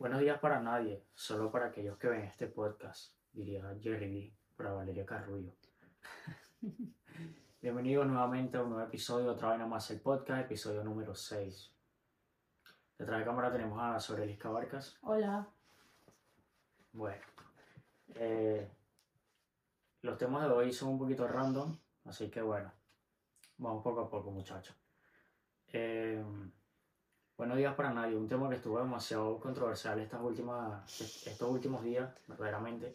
Buenos días para nadie, solo para aquellos que ven este podcast, diría Jerry B. para Valeria Carrullo. Bienvenidos nuevamente a un nuevo episodio, otra vez más el podcast, episodio número 6. Detrás de cámara tenemos a Sorelis Barcas. Hola. Bueno, eh, los temas de hoy son un poquito random, así que bueno, vamos poco a poco muchachos. Eh, Buenos días para nadie, un tema que estuvo demasiado controversial estas últimas, estos últimos días, verdaderamente,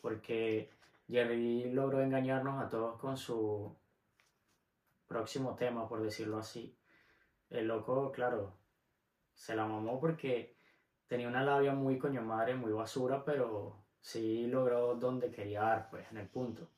porque Jerry logró engañarnos a todos con su próximo tema, por decirlo así. El loco, claro, se la mamó porque tenía una labia muy coño madre, muy basura, pero sí logró donde quería dar, pues, en el punto.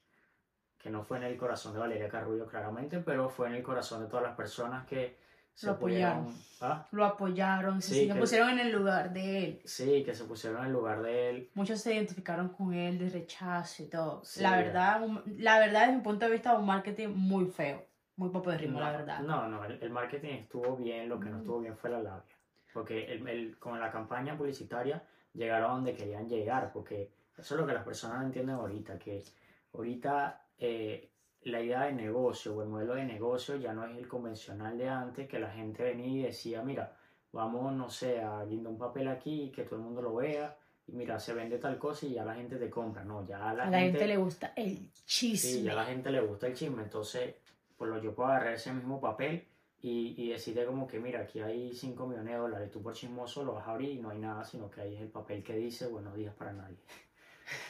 Que no fue en el corazón de Valeria Carrullo, claramente, pero fue en el corazón de todas las personas que lo apoyaron. ¿ah? Lo apoyaron, se pusieron en el lugar de él. Sí, que se pusieron en el lugar de él. Muchos se identificaron con él de rechazo y todo. la verdad, la verdad, desde mi punto de vista, un marketing muy feo. Muy poco de ritmo, la verdad. No, no, el, marketing estuvo bien, lo que no mm. estuvo bien fue la labia. Porque el, con la campaña publicitaria llegaron a donde querían llegar, porque eso es lo que las personas no entienden ahorita, que ahorita eh, la idea de negocio o el modelo de negocio ya no es el convencional de antes, que la gente venía y decía, mira, vamos, no sé, a guindar un papel aquí, que todo el mundo lo vea, y mira, se vende tal cosa y ya la gente te compra. No, ya a la, a la gente, le gusta el chisme. Sí, ya a la gente le gusta el chisme. Entonces, pues lo, yo puedo agarrar ese mismo papel y, y decirte como que, mira, aquí hay 5 millones de dólares, tú por chismoso lo vas a abrir y no hay nada, sino que ahí es el papel que dice buenos días para nadie.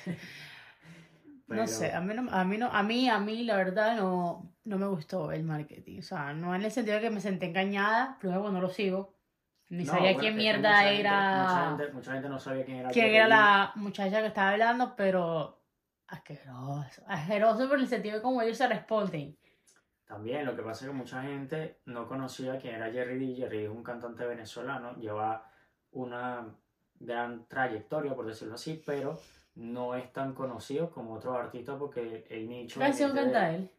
No sé, a mí, no, a mí, no, a mí, a mí la verdad no, no me gustó el marketing. O sea, no en el sentido de que me senté engañada, luego no lo sigo. Ni sabía quién mierda era. mucha, gente, no sabía quién era. Quién era la muchacha que estaba hablando, pero asqueroso. Asqueroso por el sentido de cómo ellos se responden. También, lo que pasa es que mucha gente no conocía quién era Jerry D. Jerry D es un cantante venezolano, lleva una gran trayectoria, por decirlo así, pero no es tan conocido como otros artistas porque el nicho... ¿Qué canción canta él?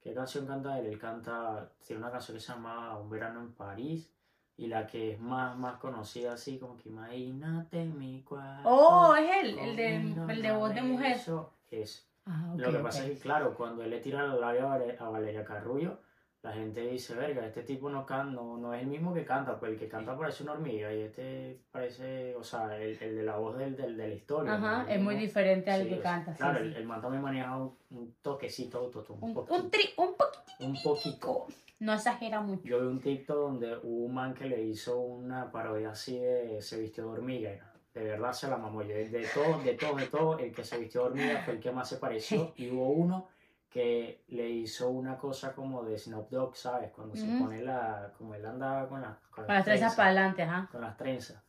¿Qué canción canta él? Él canta, tiene una canción que se llama Un verano en París y la que es más, más conocida así como que imagínate mi cuarto. Oh, es él, el de, el de voz de mujer. Eso es. Ah, Lo que pasa es que, claro, cuando él le tira la labia a Valeria Carrullo, la gente dice, verga, este tipo no, can, no, no es el mismo que canta, pues el que canta parece una hormiga y este parece, o sea, el, el de la voz del, del, de la historia. Ajá, es muy diferente al que canta. Claro, el, el man también maneja un, un toquecito, un, un, un, tri, un poquitito. Un poquito. No exagera mucho. Yo vi un TikTok donde hubo un man que le hizo una parodia así de se vistió de hormiga. De verdad se la mamó. De, de todo, de todo, de todo, el que se vistió de hormiga fue el que más se pareció. Y hubo uno que le hizo una cosa como de Snoop Dogg, ¿sabes? Cuando se pone la, como él andaba con, la, con, las, trenzas para adelante, ajá. Con las trenzas.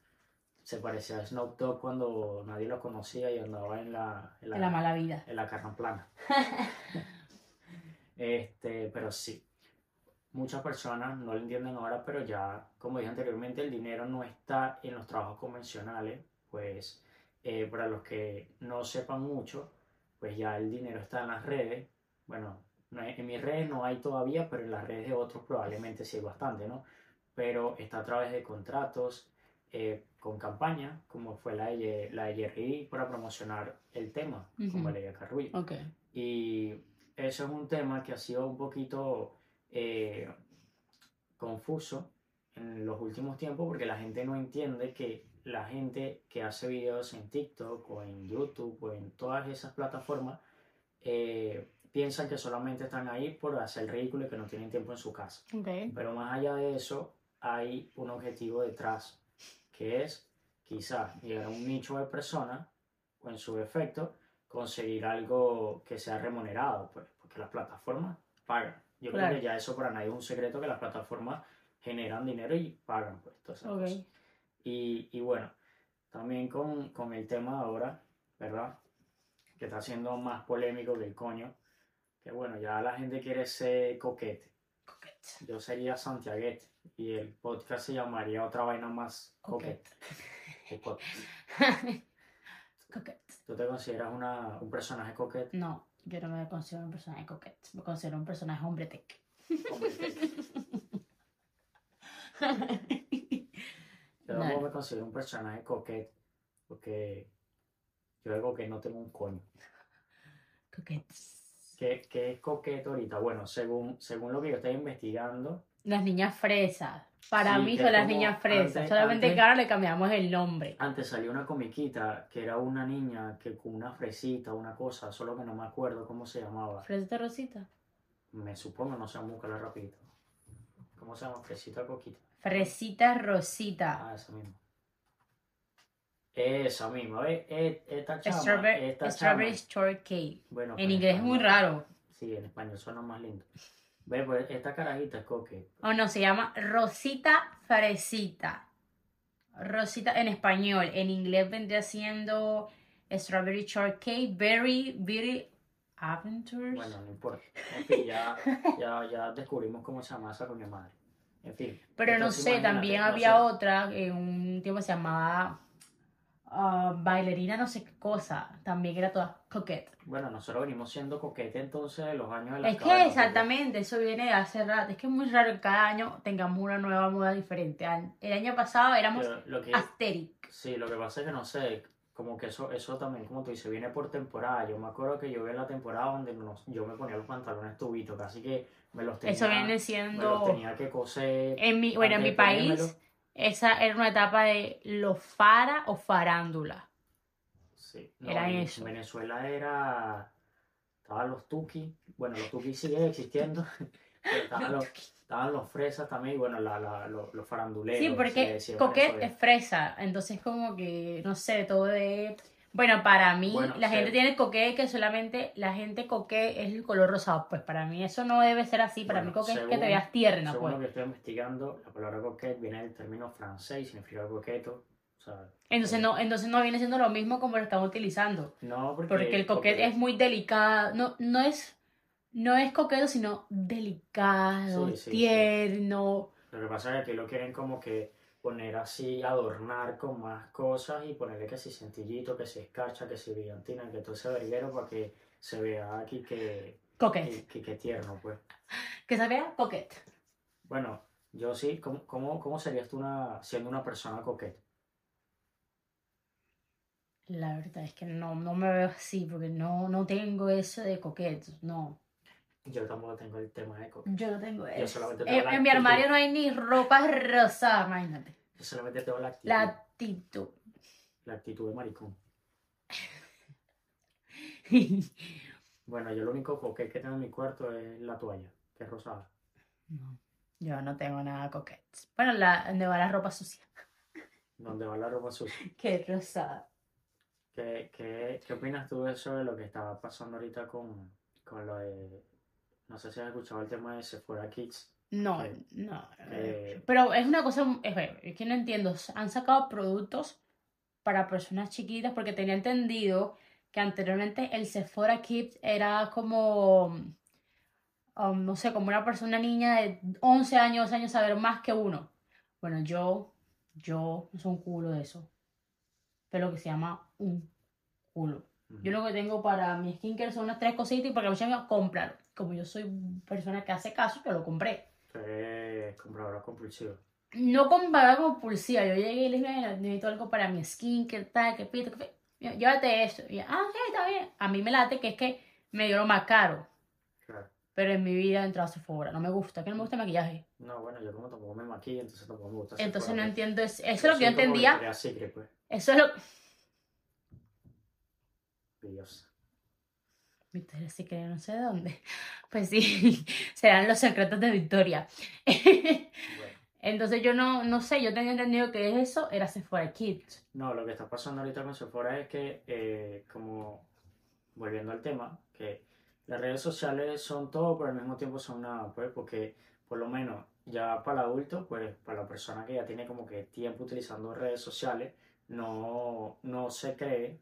Se parecía a Snoop Dogg cuando nadie lo conocía y andaba en la... En la, mala vida. En la plana. este, pero sí. Muchas personas no lo entienden ahora, pero ya, como dije anteriormente, el dinero no está en los trabajos convencionales. Pues eh, para los que no sepan mucho, pues ya el dinero está en las redes bueno, en mis redes no hay todavía, pero en las redes de otros probablemente sí hay bastante, ¿no? Pero está a través de contratos, eh, con campaña, como fue la de, la de Jerry para promocionar el tema, como con Valeria Carrullo. Okay. Y eso es un tema que ha sido un poquito eh, confuso en los últimos tiempos porque la gente no entiende que la gente que hace videos en TikTok o en YouTube o en todas esas plataformas eh, piensan que solamente están ahí por hacer ridículo y que no tienen tiempo en su casa. Pero más allá de eso, hay un objetivo detrás, que es quizás llegar a un nicho de personas o en su defecto conseguir algo que sea remunerado, pues, porque las plataformas pagan. Yo creo que ya eso para nadie es un secreto que las plataformas generan dinero y pagan, pues, todas Y, y, bueno, también con, con el tema ahora, ¿verdad? Que está siendo más polémico que el coño, que bueno, ya la gente quiere ser coquete. Coquete. Yo sería Santiaguete y el podcast se llamaría otra vaina más coquete. Coquete. ¿Tú te consideras una, un personaje coquete? No, yo no me considero un personaje coquete. Me considero un personaje hombre tech. Hombre Yo no. me considero un personaje coquete Porque yo algo que no tengo un coño. Coquettes. ¿Qué, qué es coqueto ahorita? Bueno, según, según lo que yo estoy investigando, Las niñas fresas. Para Sí, mí son las niñas fresas. antes- Solamente antes- que ahora le cambiamos el nombre. antes salió una comiquita que era una niña que con una fresita, una cosa, solo que no me acuerdo cómo se llamaba. Fresita Rosita. Me supongo, no sé, búscala rapidito. ¿Cómo se llama? Fresita coquita. Fresita Rosita. Ah, esa misma. Esa misma, ¿ves? E- Esta chama, Strawberry, esta strawberry Shortcake. Bueno, En inglés es muy raro. Sí, en español suena más lindo. Ve, pues esta carajita es coque. O no, se llama Rosita Fresita. Rosita en español. En inglés vendría siendo Strawberry Shortcake, Berry, Berry Adventures. Bueno, no importa. En fin, ya, ya, ya descubrimos cómo se llama esa con mi madre. En fin. Pero no sé, también no había sé. otra, en un tiempo se llamaba ah, bailarina no sé qué cosa. También era toda coquette. Bueno, nosotros venimos siendo coquete entonces los años de las Es que exactamente, eso viene de hace rato. Es que es muy raro que cada año tengamos una nueva moda diferente. El año pasado éramos pero lo que, aesthetic. sí, lo que pasa es que no sé, como que eso, eso también, como tú dices, viene por temporada. Yo me acuerdo que yo vi la temporada donde nos- yo me ponía los pantalones tubitos, casi que me los tenía, Eso viene me los siendo... tenía que coser. En mi, bueno, en mi país. Esa era una etapa de los fara o farándula. Sí, no, Era en eso. Venezuela era. Estaban los tuki. Bueno, los tuki siguen existiendo. pero estaban los, estaban los fresas también. Y bueno, la, la- los, los faranduleros. Sí, porque Venezuela. es fresa, entonces como que, no sé, todo de... Bueno, para mí, Bueno, la sí. gente tiene coquette que solamente la gente coquette es el color rosado. Pues para mí eso no debe ser así, para Bueno, mí coquette es que te veas tierna, Según lo pues. que estoy investigando, la palabra coquette viene del término francés y significa coqueto. O sea, Entonces eh, no, entonces no viene siendo lo mismo como lo están utilizando. No, porque, Porque el coquette es muy delicado, no, no es, no es coqueto, sino delicado, Sí, sí, sí. tierno. Lo que pasa es que aquí lo quieren como que poner así, adornar con más cosas y ponerle que si centillito, que si escarcha, que si brillantina, que todo ese verguero para que se vea aquí que, Coquette. que, tierno, pues. Que se vea coquette. Bueno, yo sí, ¿cómo, cómo, cómo serías tú una, siendo una persona coqueta? La verdad es que no, no me veo así, porque no, no tengo eso de coquete, no. Yo tampoco tengo el tema de coqueta. Yo no tengo eso. solamente tengo En, la en mi actitud. armario no hay ni ropa rosa, imagínate. Yo solamente tengo la actitud, La la... actitud. actitud de maricón. Bueno, yo lo único coquete que tengo en mi cuarto es la toalla, que es rosada. No, yo no tengo nada coquete. Bueno, la, donde va la ropa sucia, Donde va la ropa sucia. que es rosada. ¿Qué, qué, qué opinas tú de eso de lo que estaba pasando ahorita con, con lo de... No sé si has escuchado el tema de Sephora Kids. No, que- no. que- Pero es una cosa, es, que no entiendo. Han sacado productos para personas chiquitas porque tenía entendido que anteriormente el Sephora Kids era como, um, no sé, como una persona, niña de 11 años, 12 años, saber más que uno. Bueno, yo, yo no soy un culo de eso. Pero que se llama un culo. Yo lo que tengo para mi skincare son unas tres cositas y porque me llaman, cómpralo. Como yo soy persona que hace caso, yo lo compré. Eres compradora compulsiva. No comparada compulsiva. Yo llegué y le dije, "Mira, necesito algo para mi skincare, tal, que pito, que Llévate esto. Y yo, ah, ok, está bien. A mí me late que es que me dio lo más caro. Claro. Pero en mi vida he entrado a Sephora. No me gusta, que no me gusta el maquillaje. No, bueno, yo como tampoco me maquillo, entonces tampoco me gusta Entonces Sephora, no pues. entiendo. Eso, eso Yo es lo que yo entendía. Secret, pues. Eso es lo. Dios. Victoria que no sé de dónde. Pues sí, serán los secretos de Victoria. Bueno. Entonces yo no, no sé, yo tenía entendido que eso era Sephora Kids. No, lo que está pasando ahorita con Sephora es que, eh, como volviendo al tema, que las redes sociales son todo, pero al mismo tiempo son nada, pues, porque por lo menos ya para el adulto, pues, para la persona que ya tiene como que tiempo utilizando redes sociales, no, no se cree,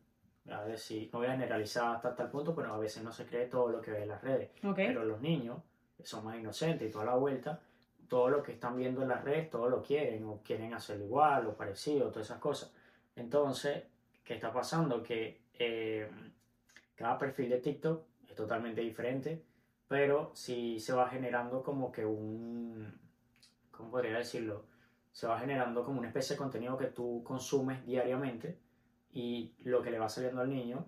a ver si, no voy a generalizar hasta tal punto, pero a veces no se cree todo lo que ve en las redes. Pero los niños, son más inocentes y toda la vuelta, todo lo que están viendo en las redes, todo lo quieren, o quieren hacer igual, o parecido, todas esas cosas. Entonces, ¿qué está pasando? Que eh, cada perfil de TikTok es totalmente diferente, pero sí se va generando como que un, ¿cómo podría decirlo? Se va generando como una especie de contenido que tú consumes diariamente y lo que le va saliendo al niño,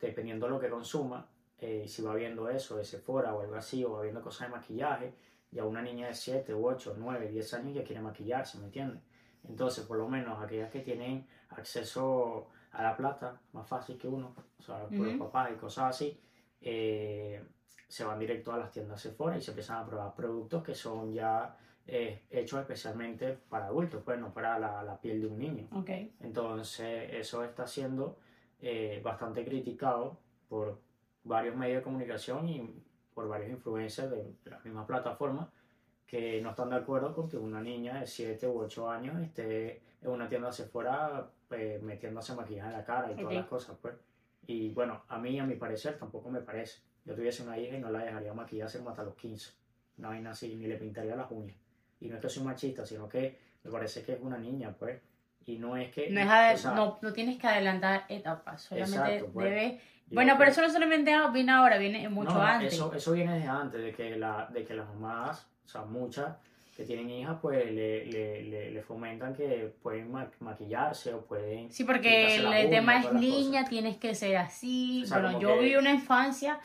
dependiendo de lo que consuma, eh, si va viendo eso de Sephora o algo así, o va viendo cosas de maquillaje, ya una niña de 7, 8, 9, 10 años ya quiere maquillarse, ¿me entiendes? Entonces, por lo menos aquellas que tienen acceso a la plata, más fácil que uno, o sea, por los papás y cosas así, eh, se van directo a las tiendas Sephora y se empiezan a probar productos que son ya eh, hechos especialmente para adultos, pues no para la, la piel de un niño. Ok. Entonces, eso está siendo eh, bastante criticado por varios medios de comunicación y por varios influencers de la misma plataforma que no están de acuerdo con que una niña de 7 u 8 años esté en una tienda Sephora eh, metiéndose maquillaje en la cara y todas Ok. las cosas, pues. Y bueno, a mí, a mi parecer, tampoco me parece. Yo tuviese una hija y no la dejaría maquillarse hasta los 15. Una vaina así, ni le pintaría las uñas. Y no es que soy machista, sino que me parece que es una niña, pues. Y no es que... No, es ade- o sea, no, no tienes que adelantar etapas, solamente Exacto, pues. Bueno, pero eso no solamente viene ahora, viene mucho No, antes. Eso, eso viene desde antes, de que, la, de que las mamás, o sea, muchas que tienen hijas, pues le, le, le, le fomentan que pueden ma- maquillarse o pueden... Sí, porque el uñas, tema es niña, tienes que ser así. O sea, bueno, yo que- viví una infancia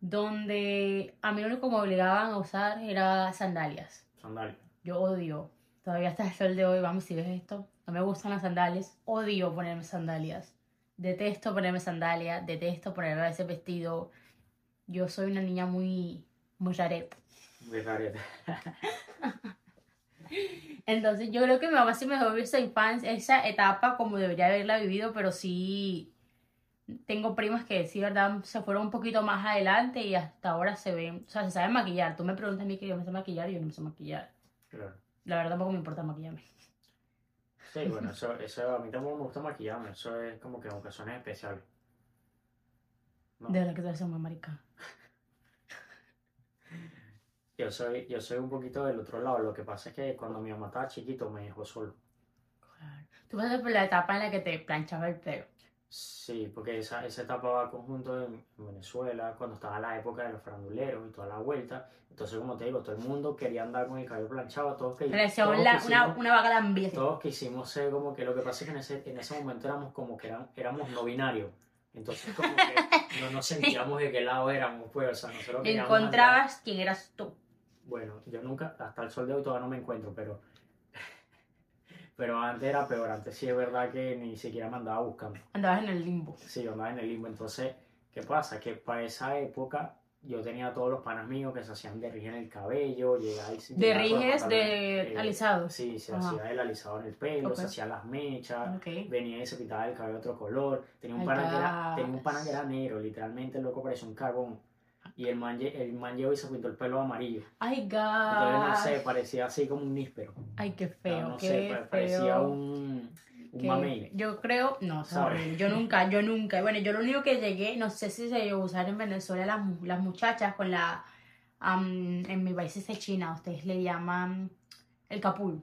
donde a mí lo único que me obligaban a usar era sandalias. Sandalias. Yo odio, todavía hasta el sol de hoy, vamos, si ves esto, no me gustan las sandalias, odio ponerme sandalias. Detesto ponerme sandalias, detesto ponerme ese vestido. Yo soy una niña muy, muy rareta. Muy rareta. Entonces yo creo que mi mamá sí me dejó vivir esa infancia, esa etapa como debería haberla vivido, pero sí tengo primas que sí, verdad, se fueron un poquito más adelante y hasta ahora se ven, o sea, se saben maquillar. Tú me preguntas a mí que yo me sé maquillar y yo no me sé maquillar. Claro. La verdad tampoco me importa maquillarme. Sí, bueno, eso, eso a mí tampoco me gusta maquillarme, eso es como que en ocasiones especiales. No, De verdad que tú eres muy marica. yo soy, yo soy un poquito del otro lado, lo que pasa es que cuando mi mamá estaba chiquito me dejó solo. Claro. Tú pasaste por la etapa en la que te planchaba el pelo. Sí, porque esa, esa etapa va conjunto en, en Venezuela, cuando estaba la época de los faranduleros y toda la vuelta. Entonces, como te digo, todo el mundo quería andar con el cabello planchado, todos que Parecía todos una, quisimos- una, una vaca todos quisimos ser como que lo que pasa es que en ese, en ese momento éramos como que eran, éramos no binarios. Entonces como que no nos sentíamos de qué lado éramos, pues, o sea, nosotros andar- Encontrabas quién eras tú. Bueno, yo nunca, hasta el sol de hoy todavía no me encuentro, pero pero antes era peor, antes sí es verdad que ni siquiera me andaba buscando. Andabas en el limbo. Sí, yo andaba en el limbo. Entonces, ¿qué pasa? Que para esa época yo tenía todos los panas míos que se hacían de rige en el cabello, llegaba y se- De rijes de eh, alisados. Sí, se Ajá. hacía el alisado en el pelo, se hacían las mechas, venía y se pintaba el cabello de otro color. Tenía un pana que era, tenía un pana que era negro, literalmente el loco parecía un carbón. Y el man, el man llegó y se pintó el pelo amarillo. Ay, Entonces, no sé, parecía así como un níspero. Ay, qué No, feo, no qué sé, pa- parecía feo. un, un mamey. Yo creo, no, sorry, yo nunca, yo nunca. Bueno, yo lo único que llegué, no sé si se llegó a usar en Venezuela las, las muchachas con la, am, en mi país es de China, ustedes le llaman el capul.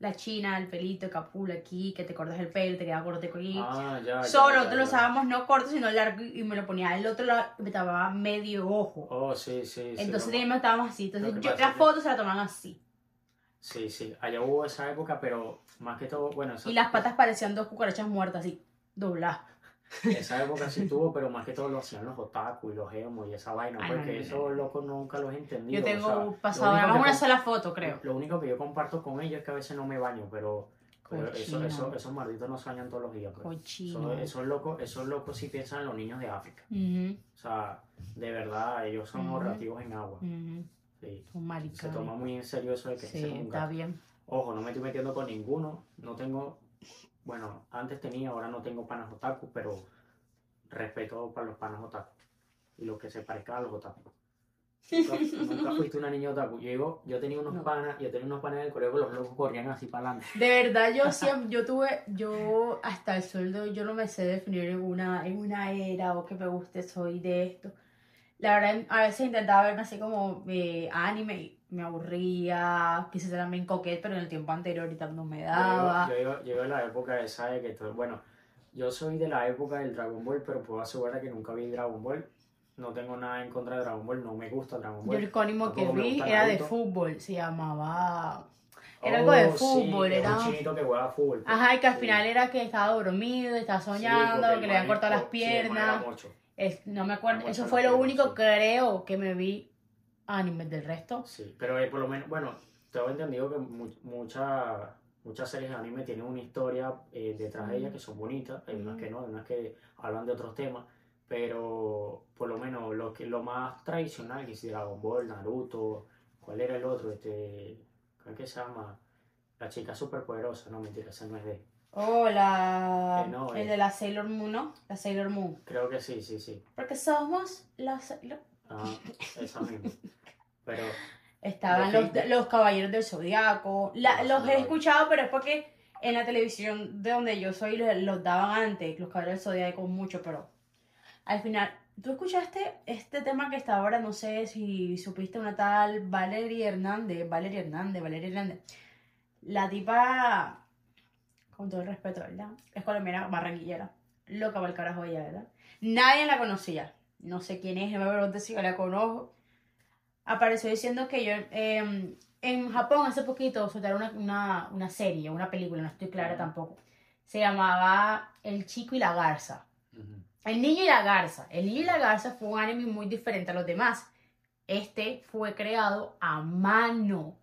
La china, el pelito, el capul aquí, que te cortas el pelo, te queda corto aquí. Ah, ya, Solo ya, te lo usábamos no corto, sino largo y me lo ponía al otro lado, me tapaba medio ojo. Oh, sí, sí. sí, Entonces como- teníamos, estábamos así. Entonces yo, las fotos se las tomaban así. Sí, sí, allá hubo esa época, pero más que todo, bueno, esa, Y las patas parecían dos cucarachas muertas así, dobladas. esa época sí tuvo, pero más que todo lo hacían los otaku y los emos y esa vaina, Ay, porque no, no, esos locos nunca los he entendido. Yo tengo o sea, pasado único nada más que una sola foto, creo. Lo único que yo comparto con ellos es que a veces no me baño, pero, pero eso, Cochino. eso, esos malditos no se bañan todos los días. pues. Esos, esos locos, esos locos sí piensan en los niños de África. O sea, de verdad, ellos son ahorrativos en agua. Sí. Un marica. Se toma muy en serio eso de que Sí, un está bien. Ojo, no me estoy metiendo con ninguno. No tengo. Bueno, antes tenía, ahora no tengo panas otaku, pero respeto para los panas otaku. Y los que se parezcan a los otaku. Nunca, nunca fuiste una niña otaku. Yo, digo, yo tenía unos No. panas, yo tenía unos panas en el colegio que los locos corrían así para adelante. De verdad, yo siempre, yo tuve, yo hasta el sueldo, yo no me sé definir en una, en una era o que me guste, soy de esto. La verdad, a veces intentaba verme así como eh, anime me aburría, quise ser también coquette, pero en el tiempo anterior ahorita no me daba. Yo, digo- yo, digo de la época esa de que todo, bueno, yo soy de la época del Dragon Ball, pero puedo asegurar que nunca vi Dragon Ball. No tengo nada en contra de Dragon Ball, no me gusta Dragon Yo Ball. el cónimo que vi era de fútbol, se llamaba... Era algo de Oh, sí, fútbol, es era... un chinito que juega fútbol. pues. Ajá, y que al Sí. final era que estaba dormido, estaba Sí, soñando, que le habían cortado las sí, el piernas. Es- no me acuerdo, eso fue lo único, sí. creo, que me vi animes del resto. Sí, pero eh, por lo menos, bueno, tengo entendido que mu- mucha- muchas series de anime tienen una historia eh, detrás de ellas que son bonitas, hay unas Ujú. que no, hay unas que hablan de otros temas, pero por lo menos lo que lo más tradicional, que es Dragon Ball, Naruto, ¿cuál era el otro? Este, ¿cómo es que se llama? La chica superpoderosa, no mentira, ese no es de. Oh, la... Eh, no, el de la Sailor Moon, ¿no? La Sailor Moon. Creo que sí, sí, sí. Porque somos los... los- Ah, esa misma. Pero Estaban los, los Caballeros del Zodiaco. La- los he escuchado, pero es porque en la televisión de donde yo soy los, daban antes, los Caballeros del Zodiaco mucho, pero al final, ¿tú escuchaste este tema que está ahora? No sé si supiste una tal Valeria Hernández, Valeria Hernández, Valeria Hernández. La tipa, con todo el respeto, ¿verdad? Es colombiana, barranquillera. Loca para el carajo ella, ¿verdad? Nadie la conocía. No sé quién es, no me preguntes si yo la conozco apareció diciendo que yo eh, en Japón hace poquito soltaron una, una, una serie, una película, no estoy clara tampoco. Se llamaba El chico y la garza. El niño y la garza. El niño y la garza fue un anime muy diferente a los demás. Este fue creado a mano.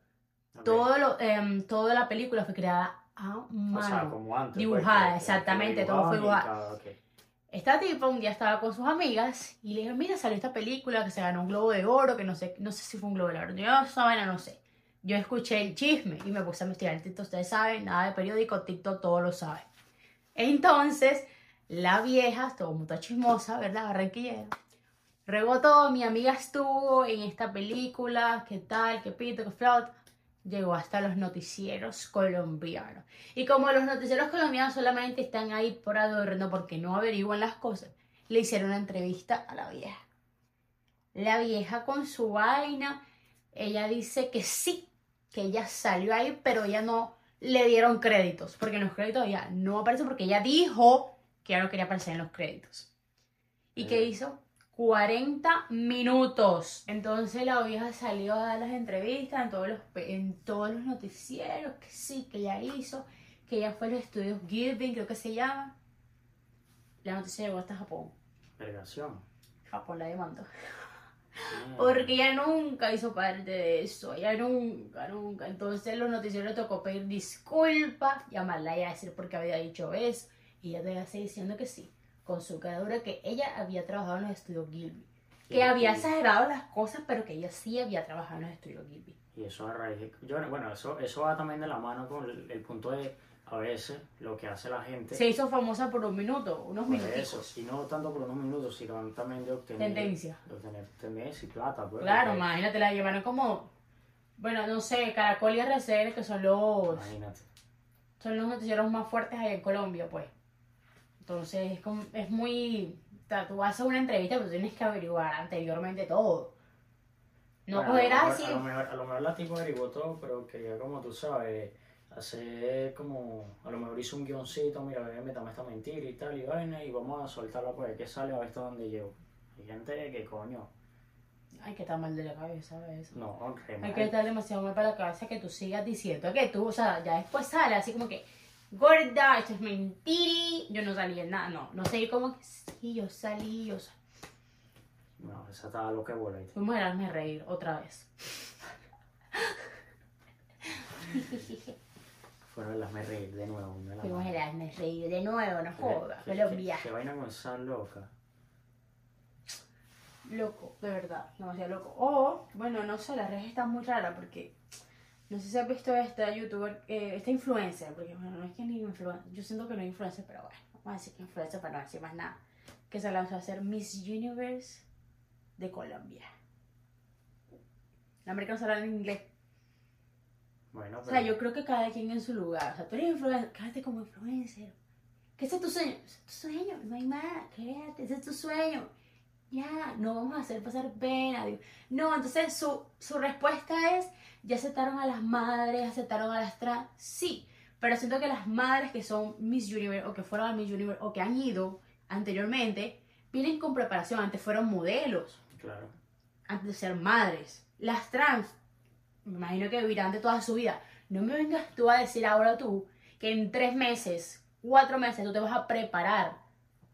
Todo lo, em, toda la película fue creada a O sea, mano. como antes. pues, Dibujada, exactamente, todo fue dibujado. cada- ok. Esta tipa un día estaba con sus amigas y le dijeron, mira, salió esta película que se ganó un globo de oro, que no sé, no sé si fue un globo de oro. Yo esa vaina no sé. Yo escuché el chisme y me puse a investigar TikTok. Ustedes saben, nada de periódico, TikTok todo lo sabe. Entonces, la vieja, estuvo muy chismosa, ¿verdad? Barranquillera. Rebotó, mi amiga estuvo en esta película, qué tal, qué pito, qué flauta. Llegó hasta los noticieros colombianos. Y como los noticieros colombianos solamente están ahí por adorno porque no averiguan las cosas, le hicieron una entrevista a la vieja. La vieja con su vaina, ella dice que sí, que ella salió ahí, pero ella no le dieron créditos, porque en los créditos ella no aparece porque ella dijo que ya no quería aparecer en los créditos. ¿Y qué Eh. hizo? 40 minutos. Entonces la vieja salió a dar las entrevistas en todos los, en todos los noticieros, que sí, que ella hizo, que ella fue a los estudios Gilbin, creo que se llama. La noticia llegó hasta Japón. Vergación. Japón la demandó. Porque ella nunca hizo parte de eso, ella nunca, nunca. Entonces los noticieros le tocó pedir disculpas, llamarla y decir por qué había dicho eso. Y ella te seguir diciendo que sí, con su cara dura, que ella había trabajado en los estudios Gilby. Que había exagerado las cosas, pero que ella sí había trabajado en los estudios Gilby. Y eso a raíz de... yo- bueno, eso, eso va también de la mano con el, el punto de, a veces, lo que hace la gente. Se hizo famosa por un minuto, unos por eso, y no tanto por unos minutos, sino también de obtener... Tendencia. De obtener tendencia y plata, pues. Claro, porque- imagínate, la llevaron como, bueno, no sé, Caracol y RCN, que son los, Imagínate. son los noticieros más fuertes allá en Colombia, pues. Entonces es, como- es muy... o sea, tú vas a una entrevista, pero tienes que averiguar anteriormente todo. No Bueno, mejor, así. a, lo mejor, a lo mejor la tipo averiguó todo, pero quería, como tú sabes, hacer como. A lo mejor hizo un guioncito, mira, ve, métame esta mentira y tal, y vaina, y vamos a soltarla por ahí que sale a ver hasta dónde llego. Hay gente que, coño, Hay que estar mal de la cabeza, ¿ves? no, re Hay que estar demasiado mal para la cabeza que tú sigas diciendo que tú, o sea, ya después sale así como que, gorda, esto es mentira, yo no salí en nada, no, no sé, como que sí, yo salí, yo salí. No, esa estaba lo que bola. Fuimos a darme reír otra vez. Fueron las me reír de nuevo. me la Fuimos a darme reír de nuevo, no ¿Qué- jodas, Colombia. qué vaina con esa loca. Loco, de verdad, demasiado loco. O, bueno, no sé, las redes están muy raras porque no sé si has visto esta youtuber, eh, esta influencer, porque bueno, no es que ni influencer, yo siento que no es influencer, pero bueno, vamos a decir que influencer para no decir más nada, que se lanzó a hacer Miss Universe de Colombia. La americana se habla en inglés. Bueno, O pero. sea, yo creo que cada quien en su lugar. O sea, tú eres influencer, quédate como influencer. Ese es tu sueño. Ese es tu sueño, no hay más. Quédate, ese es tu sueño. Ya, no vamos a hacer pasar pena. digo. No, entonces su, su respuesta es, ya aceptaron a las madres, aceptaron a las trans. Sí, pero siento que las madres que son Miss Universe o que fueron a Miss Universe o que han ido anteriormente, vienen con preparación. Antes fueron modelos Claro. antes de ser madres. Las trans, me imagino que vivirán de toda su vida. no me vengas tú a decir ahora tú que en tres meses, cuatro meses tú te vas a preparar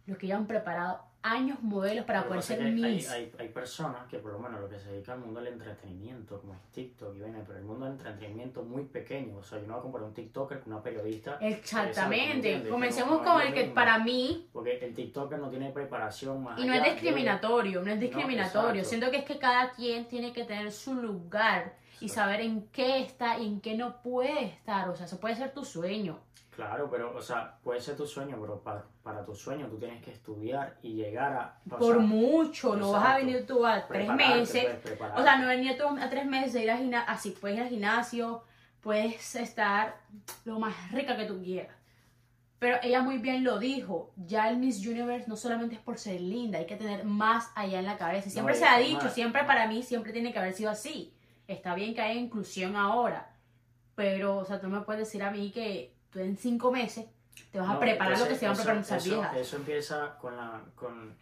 lo que ya han preparado años modelos para poder ser hay, Miss. hay, hay personas que por lo menos lo que se dedica al mundo del entretenimiento, como es TikTok y vaina, pero el mundo del entretenimiento muy pequeño. O sea, yo no voy a comparar un TikToker con una periodista. Exactamente. Comencemos Que no- no con el que mismo. para mí, Porque el TikToker no tiene preparación más y no es de- discriminatorio, no es discriminatorio. Siento que es que cada quien tiene que tener su lugar y saber en qué está y en qué no puede estar. O sea, eso puede ser tu sueño. Claro, pero, o sea, puede ser tu sueño, pero para, para tu sueño tú tienes que estudiar y llegar a... Por sea, mucho, no vas a venir tú a tres meses. pues, prepararte. O sea, no venir tú a tres meses de ir al gimnasio, así puedes ir al gimnasio, puedes estar lo más rica que tú quieras. Pero ella muy bien lo dijo, ya el Miss Universe no solamente es por ser linda, hay que tener más allá en la cabeza. Siempre No, se ha dicho, más. siempre para mí, siempre tiene que haber sido así. Está bien que haya inclusión ahora, pero, o sea, tú me puedes decir a mí que tú en cinco meses te vas a No, preparar lo que se van eso- preparando esas viejas. Eso empieza con la, con,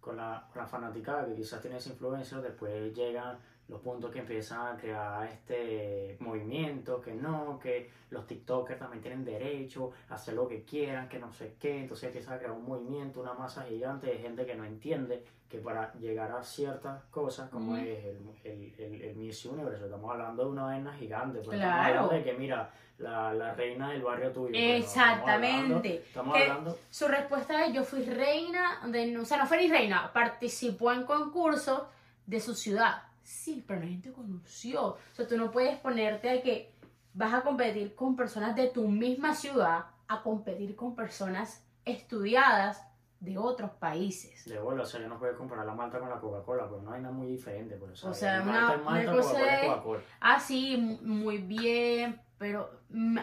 con la, con la fanaticada que quizás tiene ese influencer, después llegan los puntos que empiezan a crear este movimiento, que no, que los TikTokers también tienen derecho a hacer lo que quieran, que no sé qué, entonces empieza a crear un movimiento, una masa gigante de gente que no entiende que para llegar a ciertas cosas, como es el, el, el, el Miss Universe, estamos hablando de una vaina gigante, pues Claro. estamos hablando de que mira, la, la reina del barrio tuyo. pues, estamos hablando- Exactamente. Estamos hablando Su respuesta es, yo fui reina, de, o sea, no fue ni reina, participó en concursos de su ciudad. Sí, pero la gente conoció. O sea, tú no puedes ponerte a que vas a competir con personas de tu misma ciudad a competir con personas estudiadas de otros países. de bola, o sea, yo no puedo comparar la malta con la Coca-Cola, porque no hay nada muy diferente. Pues, O sea, una- malta es malta, una cosa Coca-Cola. Ah, sí, muy bien, pero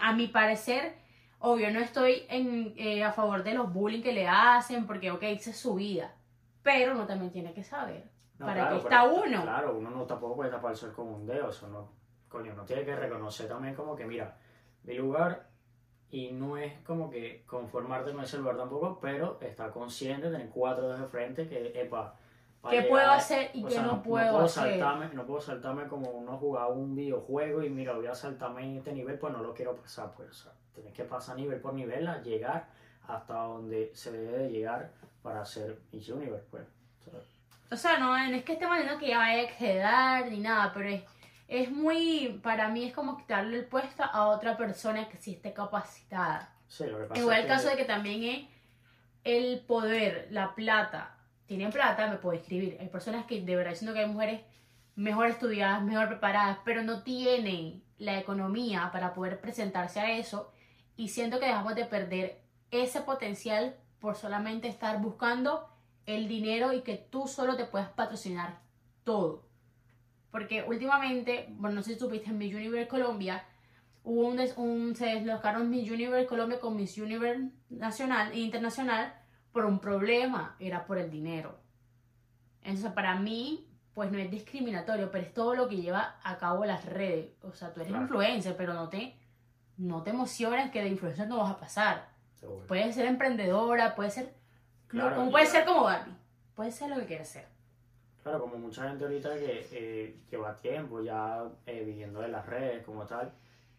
a mi parecer, obvio, no estoy en, eh, a favor de los bullying que le hacen, porque, ok, esa es su vida, pero uno también tiene que saber No, para claro, qué está pero- uno. Claro, uno no tampoco puede tapar el sol con un dedo, eso no, coño, no tiene que reconocer también como que, mira, mi lugar, y no es como que conformarte con ese lugar tampoco, pero estar consciente, tener cuatro dedos de frente, que, epa, pa' ¿Qué llegar- puedo hacer y qué sea, no puedo hacer? Saltarme, no puedo saltarme como uno jugaba un videojuego y mira, voy a saltarme en este nivel, pues no lo quiero pasar, pues, o sea, tienes que pasar nivel por nivel a llegar hasta donde se debe de llegar para ser Miss Universe, pues. o sea, O sea, no, no es que esté diciendo que ya vaya a quedar ni nada, pero es, es muy, para mí es como quitarle el puesto a otra persona que sí esté capacitada. sí, lo que pasa Igual es el caso de que también es el poder, la plata. Tienen plata, me puedo escribir. Hay personas que de verdad siento que hay mujeres mejor estudiadas, mejor preparadas, pero no tienen la economía para poder presentarse a eso. Y siento que dejamos de perder ese potencial por solamente estar buscando el dinero y que tú solo te puedas patrocinar todo. Porque últimamente, bueno, no sé si supiste en Miss Universe Colombia, hubo un, un se deslocaron Miss Universe Colombia con Miss Universe nacional e internacional por un problema, era por el dinero. Entonces, para mí, pues no es discriminatorio, pero es todo lo que lleva a cabo las redes. O sea, tú eres Claro. influencer, pero no te, no te emociones que de influencer no vas a pasar. Puedes ser emprendedora, puede ser, Claro, como puede ser como Barbie, puede ser lo que quieras ser. Claro, como mucha gente ahorita que eh, lleva tiempo ya eh, viviendo de las redes como tal,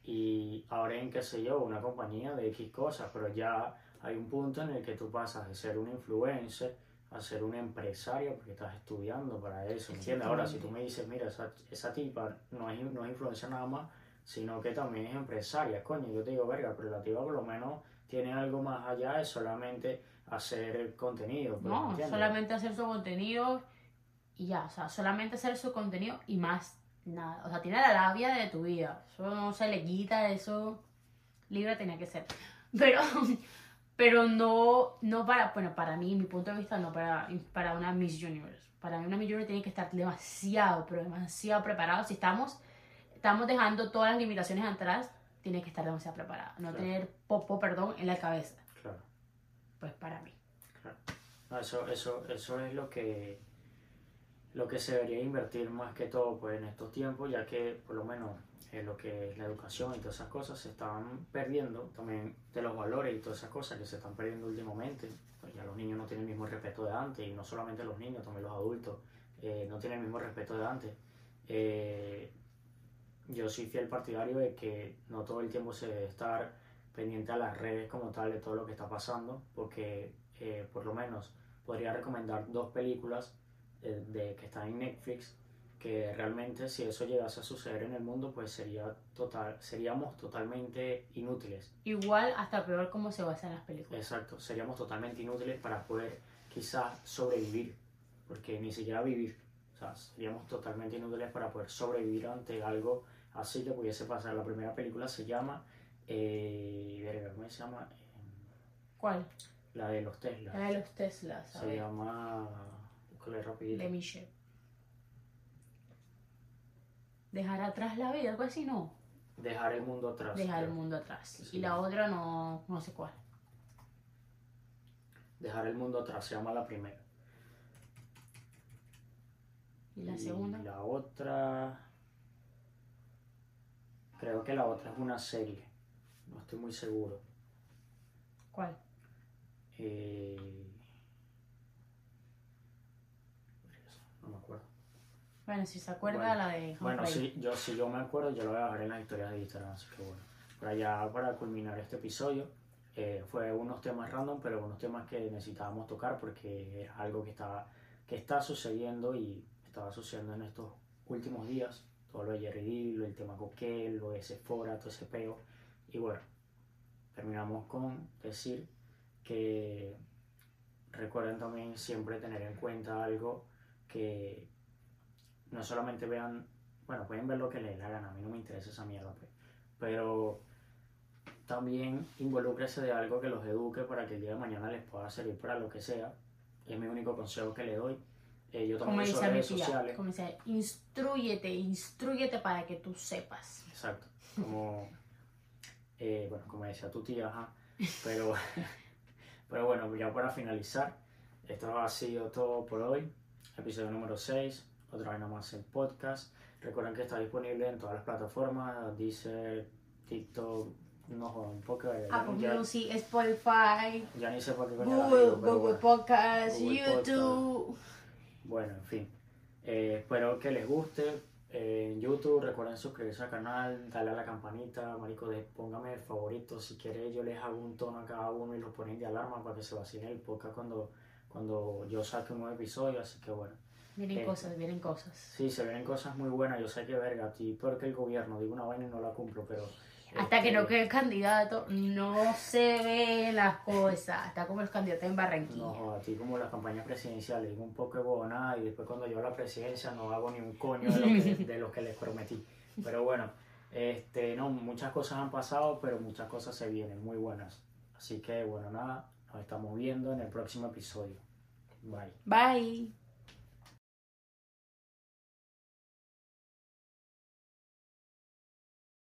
y ahora en, qué sé yo, una compañía de X cosas, pero ya hay un punto en el que tú pasas de ser un influencer a ser un empresario porque estás estudiando para eso, ¿me entiendes? Ahora, si tú me dices, mira, esa, esa tipa no es, no es influencer nada más, sino que también es empresaria, coño, yo te digo, verga, pero la tipa por lo menos tiene algo más allá de solamente hacer contenido. pues, ¿me No, entiendes? solamente hacer su contenido y ya, o sea, solamente hacer su contenido y más nada. O sea, tiene la labia de tu vida. Eso no se le quita, eso libre tenía que ser. Pero, pero no, no para, bueno, para mí, mi punto de vista, no para, para una Miss Universe. Para mí una Miss Universe tiene que estar demasiado, pero demasiado preparado. Si estamos, estamos dejando todas las limitaciones atrás, tiene que estar demasiado preparada. No Claro. tener popo, perdón, en la cabeza. Claro. Pues para mí. No, eso, eso, eso es lo que, lo que se debería invertir más que todo pues, en estos tiempos, ya que por lo menos en lo que es la educación y todas esas cosas se están perdiendo, también de los valores y todas esas cosas que se están perdiendo últimamente. Pues ya los niños no tienen el mismo respeto de antes, y no solamente los niños, también los adultos eh, no tienen el mismo respeto de antes. Eh, yo soy fiel partidario de que no todo el tiempo se debe estar pendiente a las redes como tal de todo lo que está pasando, porque eh, por lo menos podría recomendar dos películas eh, de, que están en Netflix que realmente si eso llegase a suceder en el mundo pues sería total seríamos totalmente inútiles. Igual hasta peor cómo se basan las películas. exacto seríamos totalmente inútiles para poder quizás sobrevivir porque ni siquiera vivir. O sea seríamos totalmente inútiles para poder sobrevivir ante algo así que pudiese pasar. La primera película se llama eh, verga, ¿cómo se llama? ¿Cuál? la de los Tesla La de los Teslas, se llama búscale rapidito De Michelle. Dejar atrás la vida, algo así, no. dejar el mundo atrás Dejar el mundo atrás. Sí. Y la otra no, no sé cuál. dejar el mundo atrás se llama la primera ¿Y la segunda? La otra. Creo que la otra es una serie. No estoy muy seguro. ¿Cuál? Eh, No me acuerdo. Bueno, si se acuerda Bueno. la de Bueno, Humphrey. sí, yo, si yo me acuerdo, yo lo voy a dejar en las historias de Instagram. Así que bueno. Para ya, para culminar este episodio, eh, fue unos temas random, pero unos temas que necesitábamos tocar porque era algo que estaba que está sucediendo y estaba sucediendo en estos últimos días. Todo lo de Jerry Deal, el tema Coquel, lo de Sephora, todo ese peo. Y bueno, terminamos con decir que recuerden también siempre tener en cuenta algo que no solamente vean, bueno, pueden ver lo que les dé la gana, a mí no me interesa esa mierda, pues, pero también involúcrese de algo que los eduque para que el día de mañana les pueda servir para lo que sea. Es mi único consejo que le doy. Eh, yo Como mi redes tía, sociales. como dice, instruyete, instruyete para que tú sepas. Exacto. Como, eh, bueno, como decía tu tía, ajá. Pero, pero bueno, ya para finalizar, esto ha sido todo por hoy. Episodio número 6, otra vez más el podcast. Recuerden que está disponible en todas las plataformas, Deezer, TikTok, no jodan un poco. Ya, Apple ya- Music, Spotify, ya ni sé por qué Google, Google bueno. Podcast, Google YouTube. Bueno, en fin. Eh, espero que les guste. En YouTube, recuerden suscribirse al canal, darle a la campanita, marico, de, póngame el favorito. Si quieren, yo les hago un tono a cada uno y lo ponen de alarma para que se vacilen el podcast cuando, cuando yo saque un nuevo episodio. Así que bueno, Vienen Eh. cosas, vienen cosas. sí, se vienen cosas muy buenas. Yo sé que verga, a ti, el gobierno, digo una vaina y no la cumplo, pero. Hasta que no quede el candidato, no se ven las cosas. Está como los candidatos en Barranquilla. No, a ti como las campañas presidenciales, un poco de huevonada y después cuando yo la presidencia no hago ni un coño de lo que, de lo que les prometí. Pero bueno, este, no, muchas cosas han pasado, pero muchas cosas se vienen muy buenas. Así que bueno, nada, nos estamos viendo en el próximo episodio. Bye. Bye.